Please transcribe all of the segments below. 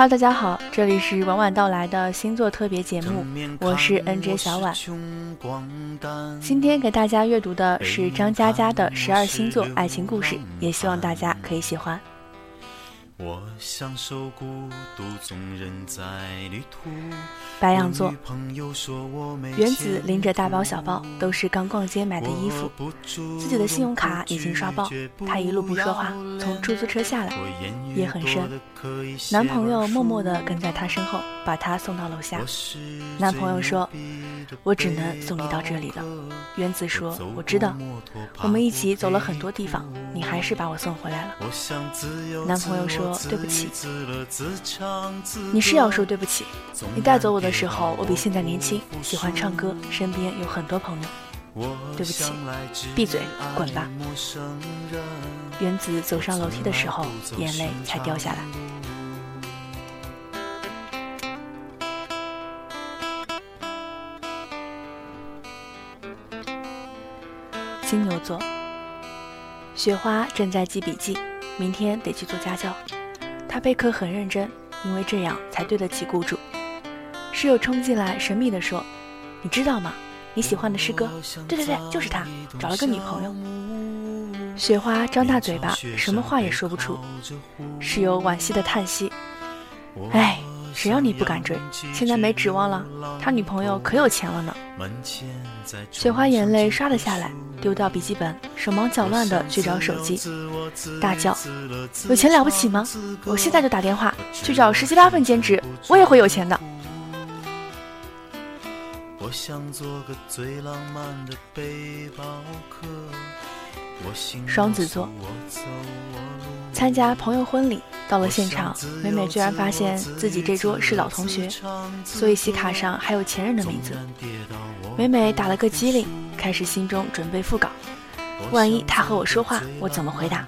Hello，大家好，这里是晚晚到来的星座特别节目，我是 NJ 小婉。今天给大家阅读的是张嘉佳的十二星座爱情故事，也希望大家可以喜欢。我享受孤独，纵人在旅途。白羊座，原子拎着大包小包，都是刚逛街买的衣服，自己的信用卡已经刷爆。他一路不说话，从出租车下来，夜很深。男朋友默默地跟在他身后，把他送到楼下。男朋友说：“我只能送你到这里了。”原子说：“我知道，我们一起走了很多地方，你还是把我送回来了。”男朋友说。对不起，你是要说对不起。你带走我的时候，我比现在年轻，喜欢唱歌，身边有很多朋友。对不起，闭嘴，滚吧。原子走上楼梯的时候，眼泪才掉下来。金牛座，雪花正在记笔记，明天得去做家教。他备课很认真，因为这样才对得起雇主。室友冲进来，神秘地说：“你知道吗？你喜欢的师哥，对对对，就是他，找了个女朋友。”雪花张大嘴巴，什么话也说不出。室友惋惜的叹息：“哎。”谁让你不敢追？现在没指望了。他女朋友可有钱了呢。雪花眼泪刷了下来，丢掉笔记本，手忙脚乱的去找手机，大叫：“有钱了不起吗？我现在就打电话去找十七八份兼职，我也会有钱的。”我想做个最浪漫的背包客双子座参加朋友婚礼。到了现场，美美居然发现自己这桌是老同学，所以喜卡上还有前任的名字。美美打了个机灵，开始心中准备复稿。万一他和我说话，我怎么回答？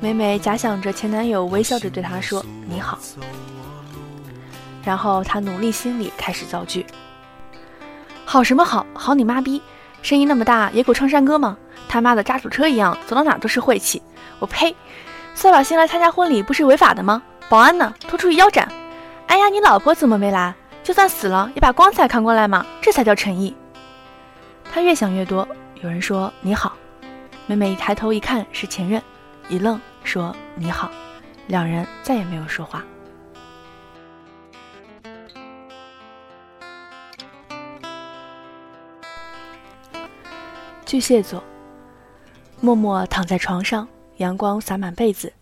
美美假想着前男友微笑着对她说：“你好。”然后她努力心里开始造句：“好什么好？好你妈逼！声音那么大，也够唱山歌吗？他妈的渣土车一样，走到哪都是晦气！我呸！”扫把星来参加婚礼不是违法的吗？保安呢？拖出去腰斩！哎呀，你老婆怎么没来？就算死了也把棺材扛过来嘛，这才叫诚意。他越想越多。有人说你好，妹妹一抬头一看是前任，一愣说你好，两人再也没有说话。巨蟹座，默默躺在床上。阳光洒满被子，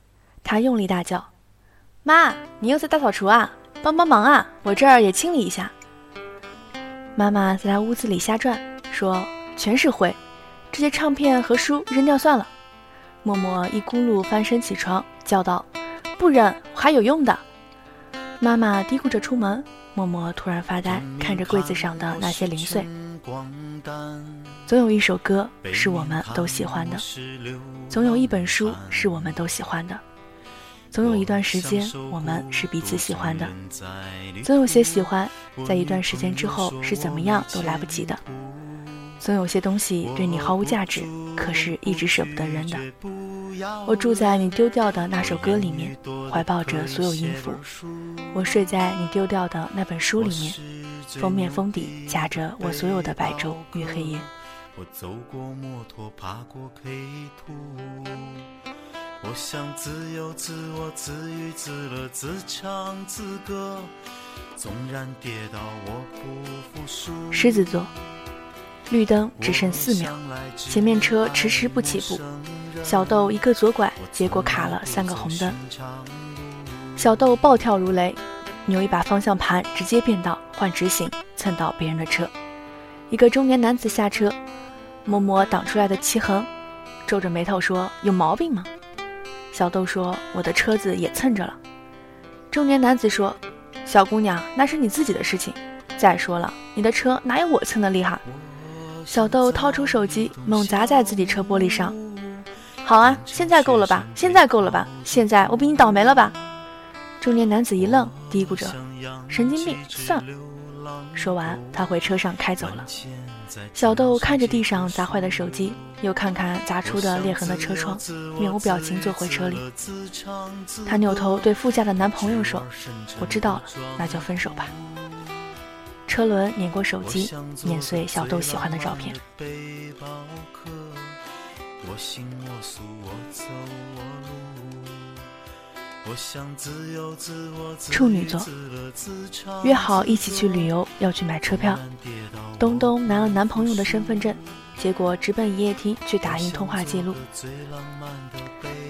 他用力大叫：“妈，你又在大扫除啊？帮帮忙啊！我这儿也清理一下。”妈妈在他屋子里瞎转，说：“全是灰，这些唱片和书扔掉算了。”默默一咕噜翻身起床，叫道：“不扔，我还有用的。”妈妈嘀咕着出门，默默突然发呆，看着柜子上的那些零碎。总有一首歌是我们都喜欢的，总有一本书是我们都喜欢的，总有一段时间我们是彼此喜欢的，总有些喜欢在一段时间之后是怎么样都来不及的，总有些东西对你毫无价值，可是一直舍不得扔的。我住在你丢掉的那首歌里面，怀抱着所有音符；我睡在你丢掉的那本书里面。封面封底夹着我所有的白昼与黑夜。我走过摩托，爬过 K 图。我想自由自我自娱自乐自唱自歌。纵然跌倒，我不服输。狮子座，绿灯只剩四秒，前面车迟迟不起步。小豆一个左拐，结果卡了三个红灯。小豆暴跳如雷。扭一把方向盘，直接变道换直行，蹭到别人的车。一个中年男子下车，摸摸挡出来的漆痕，皱着眉头说：“有毛病吗？”小豆说：“我的车子也蹭着了。”中年男子说：“小姑娘，那是你自己的事情。再说了，你的车哪有我蹭的厉害？”小豆掏出手机，猛砸在自己车玻璃上。好啊，现在够了吧？现在够了吧？现在我比你倒霉了吧？中年男子一愣，嘀咕着：“神经病，算了。”说完，他回车上开走了。小豆看着地上砸坏的手机，又看看砸出的裂痕的车窗，面无表情坐回车里。他扭头对副驾的男朋友说：“我知道了，那就分手吧。”车轮碾过手机，碾碎小豆喜欢的照片。处女座约好一起去旅游，要去买车票。东东拿了男朋友的身份证，结果直奔营业厅去打印通话记录。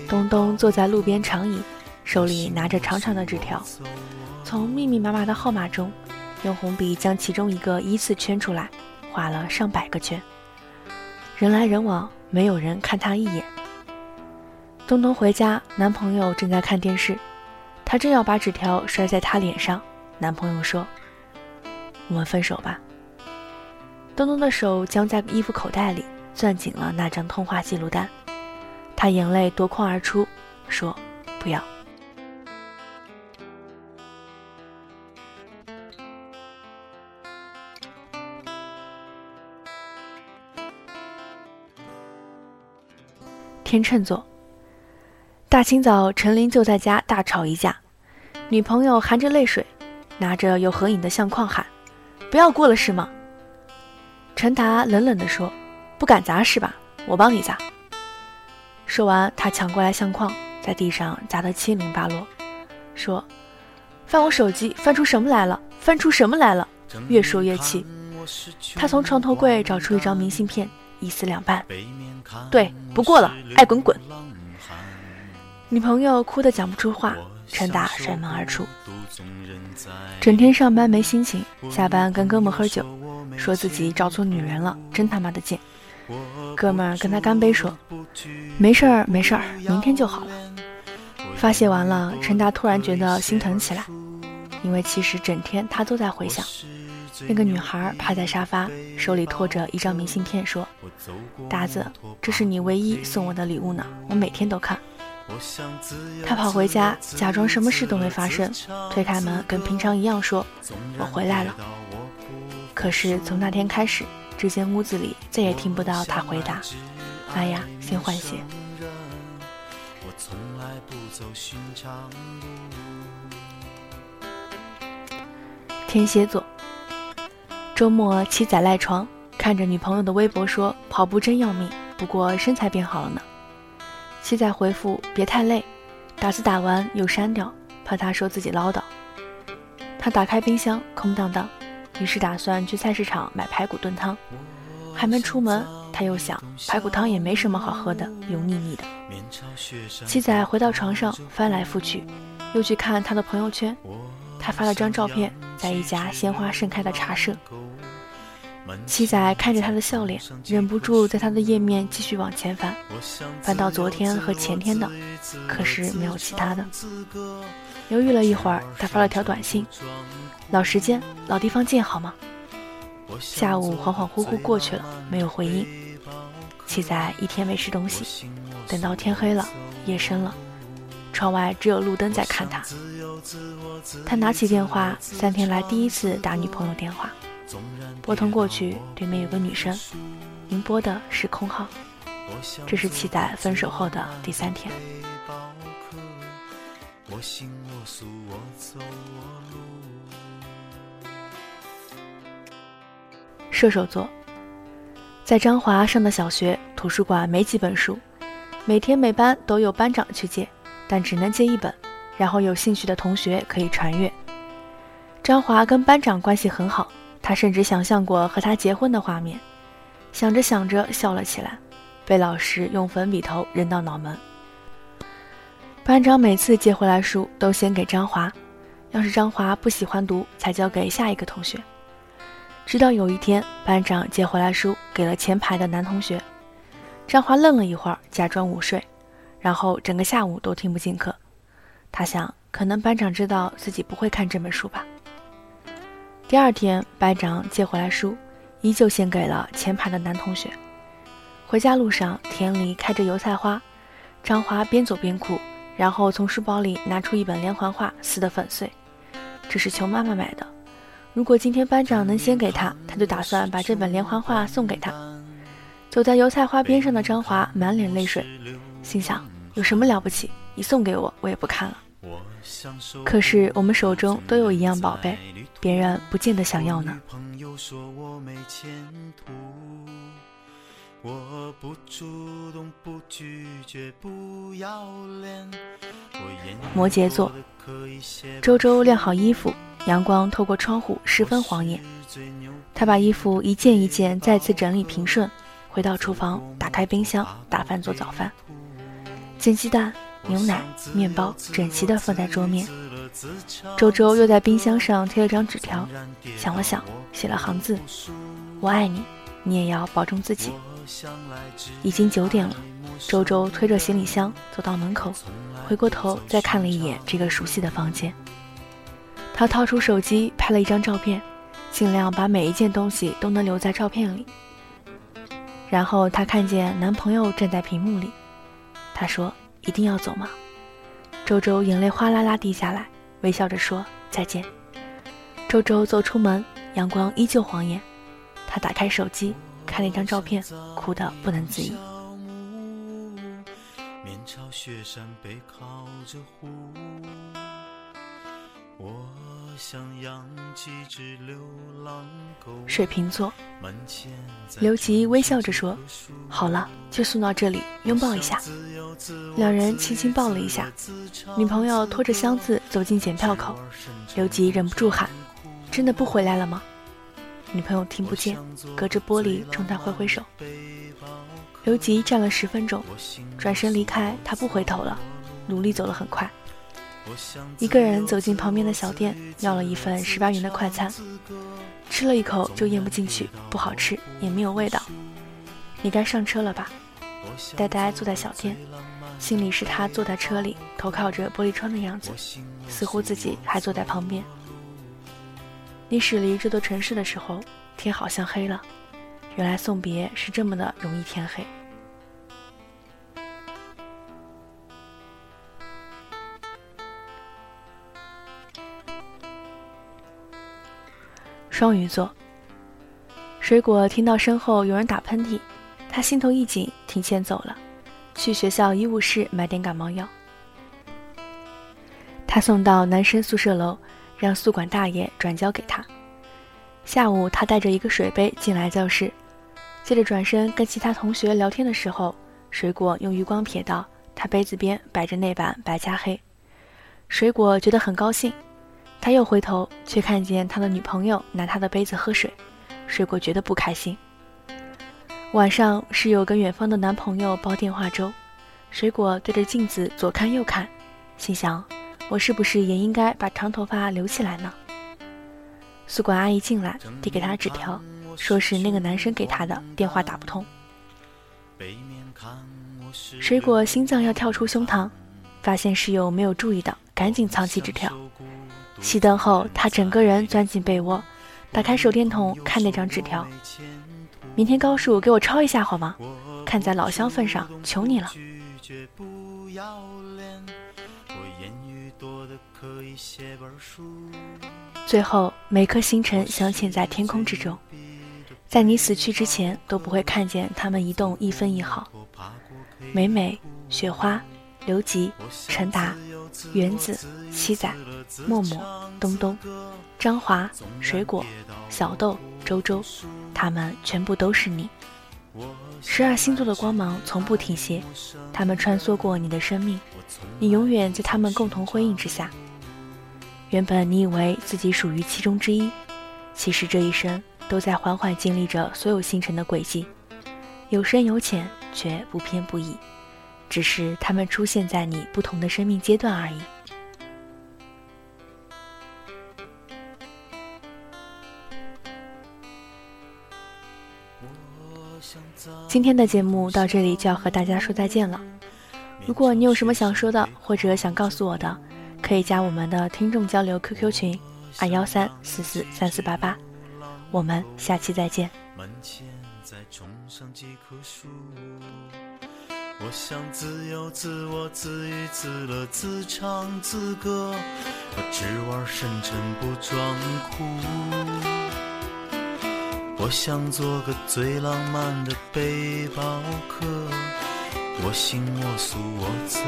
东东坐在路边长椅，手里拿着长长的纸条，从密密麻麻的号码中，用红笔将其中一个依次圈出来，画了上百个圈。人来人往，没有人看他一眼。东东回家，男朋友正在看电视，他正要把纸条摔在他脸上，男朋友说：“我们分手吧。”东东的手僵在衣服口袋里，攥紧了那张通话记录单，他眼泪夺眶而出，说：“不要。”天秤座。大清早，陈林就在家大吵一架，女朋友含着泪水，拿着有合影的相框喊：“不要过了是吗？”陈达冷冷地说：“不敢砸是吧？我帮你砸。”说完，他抢过来相框，在地上砸得七零八落，说：“翻我手机，翻出什么来了？翻出什么来了？”越说越气，他从床头柜找出一张明信片，一撕两半。对，不过了，爱滚滚。女朋友哭得讲不出话，陈达摔门而出。整天上班没心情，下班跟哥们喝酒，说自己找错女人了，真他妈的贱。哥们跟他干杯说：“没事儿，没事儿，明天就好了。”发泄完了，陈达突然觉得心疼起来，因为其实整天他都在回想那个女孩趴在沙发，手里托着一张明信片，说：“达子，这是你唯一送我的礼物呢，我每天都看。”他跑回家，假装什么事都没发生，推开门，跟平常一样说：“我回来了。”可是从那天开始，这间屋子里再也听不到他回答：“哎呀，先换鞋。”天蝎座，周末七仔赖床，看着女朋友的微博说：“跑步真要命，不过身材变好了呢。”七仔回复：“别太累，打字打完又删掉，怕他说自己唠叨。”他打开冰箱，空荡荡，于是打算去菜市场买排骨炖汤。还没出门，他又想排骨汤也没什么好喝的，油腻腻的。七仔回到床上，翻来覆去，又去看他的朋友圈，他发了张照片，在一家鲜花盛开的茶社。七仔看着他的笑脸，忍不住在他的页面继续往前翻，翻到昨天和前天的，可是没有其他的。犹豫了一会儿，他发了条短信：“老时间，老地方见，好吗？”下午恍恍惚惚过去了，没有回应。七仔一天没吃东西，等到天黑了，夜深了，窗外只有路灯在看他。他拿起电话，三天来第一次打女朋友电话。拨通过去，对面有个女生，您拨的是空号。这是七仔分手后的第三天。射手座，在张华上的小学图书馆没几本书，每天每班都有班长去借，但只能借一本，然后有兴趣的同学可以传阅。张华跟班长关系很好。他甚至想象过和他结婚的画面，想着想着笑了起来，被老师用粉笔头扔到脑门。班长每次借回来书都先给张华，要是张华不喜欢读，才交给下一个同学。直到有一天，班长借回来书给了前排的男同学，张华愣了一会儿，假装午睡，然后整个下午都听不进课。他想，可能班长知道自己不会看这本书吧。第二天，班长借回来书，依旧献给了前排的男同学。回家路上，田里开着油菜花，张华边走边哭，然后从书包里拿出一本连环画，撕得粉碎。这是求妈妈买的，如果今天班长能先给他，他就打算把这本连环画送给他。走在油菜花边上的张华满脸泪水，心想：有什么了不起？你送给我，我也不看了。可是我们手中都有一样宝贝，别人不见得想要呢。摩羯座，周周晾好衣服，阳光透过窗户，十分晃眼。他把衣服一件一件再次整理平顺，回到厨房，打开冰箱，打饭做早饭，煎鸡蛋、牛奶、面包，整齐地放在桌面。周周又在冰箱上贴了张纸条，想了想，写了行字：“我爱你，你也要保重自己。”已经九点了，周周推着行李箱走到门口，回过头再看了一眼这个熟悉的房间。他掏出手机拍了一张照片，尽量把每一件东西都能留在照片里。然后他看见男朋友站在屏幕里，他说：“一定要走吗？”周周眼泪哗啦啦滴下来，微笑着说：“再见。”周周走出门，阳光依旧晃眼，他打开手机。看了一张照片，哭得不能自已。水瓶座，刘吉微笑着说：“好了，就送到这里，拥抱一下。”两人轻轻抱了一下。女朋友拖着箱子走进检票口，刘吉忍不住喊：“真的不回来了吗？”女朋友听不见，隔着玻璃冲他挥挥手。刘吉站了十分钟，转身离开。他不回头了，努力走了很快。一个人走进旁边的小店，要了一份十八元的快餐，吃了一口就咽不进去，不好吃，也没有味道。你该上车了吧？呆呆坐在小店，心里是他坐在车里，头靠着玻璃窗的样子，似乎自己还坐在旁边。你驶离这座城市的时候，天好像黑了。原来送别是这么的容易天黑。双鱼座，水果听到身后有人打喷嚏，他心头一紧，提前走了，去学校医务室买点感冒药。他送到男生宿舍楼。让宿管大爷转交给他。下午，他带着一个水杯进来教室，接着转身跟其他同学聊天的时候，水果用余光瞥到他杯子边摆着那版白加黑。水果觉得很高兴，他又回头，却看见他的女朋友拿他的杯子喝水。水果觉得不开心。晚上，室友跟远方的男朋友煲电话粥，水果对着镜子左看右看，心想。我是不是也应该把长头发留起来呢？宿管阿姨进来，递给他纸条，说是那个男生给他的，电话打不通。水果心脏要跳出胸膛，发现室友没有注意到，赶紧藏起纸条。熄灯后，他整个人钻进被窝，打开手电筒看那张纸条：“明天高数给我抄一下好吗？看在老乡份上，求你了。”最后，每颗星辰镶嵌在天空之中，在你死去之前都不会看见它们移动一分一毫。美美、雪花、刘吉、陈达、原子、七仔、默默、东东、张华、水果、小豆、周周，他们全部都是你。十二星座的光芒从不停歇，他们穿梭过你的生命，你永远在他们共同辉映之下。原本你以为自己属于其中之一，其实这一生都在缓缓经历着所有星辰的轨迹，有深有浅，却不偏不倚，只是他们出现在你不同的生命阶段而已。今天的节目到这里就要和大家说再见了。如果你有什么想说的，或者想告诉我的，可以加我们的听众交流 QQ 群二幺三四四三四八八。我们下期再见。门前再种上几棵树，我想自由自我自娱自乐自唱自歌，我只玩深沉不装酷。我想做个最浪漫的背包客，我行我素我走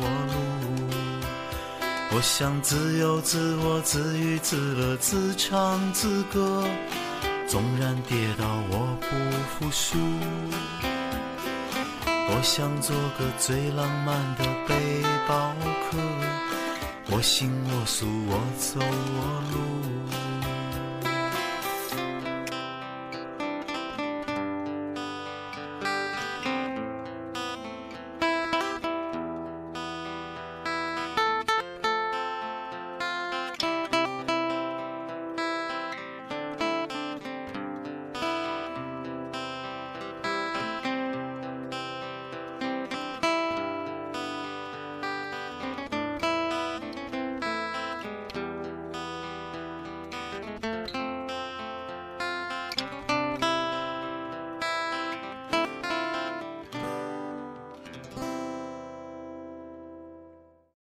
我路。我想自由自我自娱自乐自唱自歌，纵然跌倒我不服输。我想做个最浪漫的背包客，我行我素，我走我路。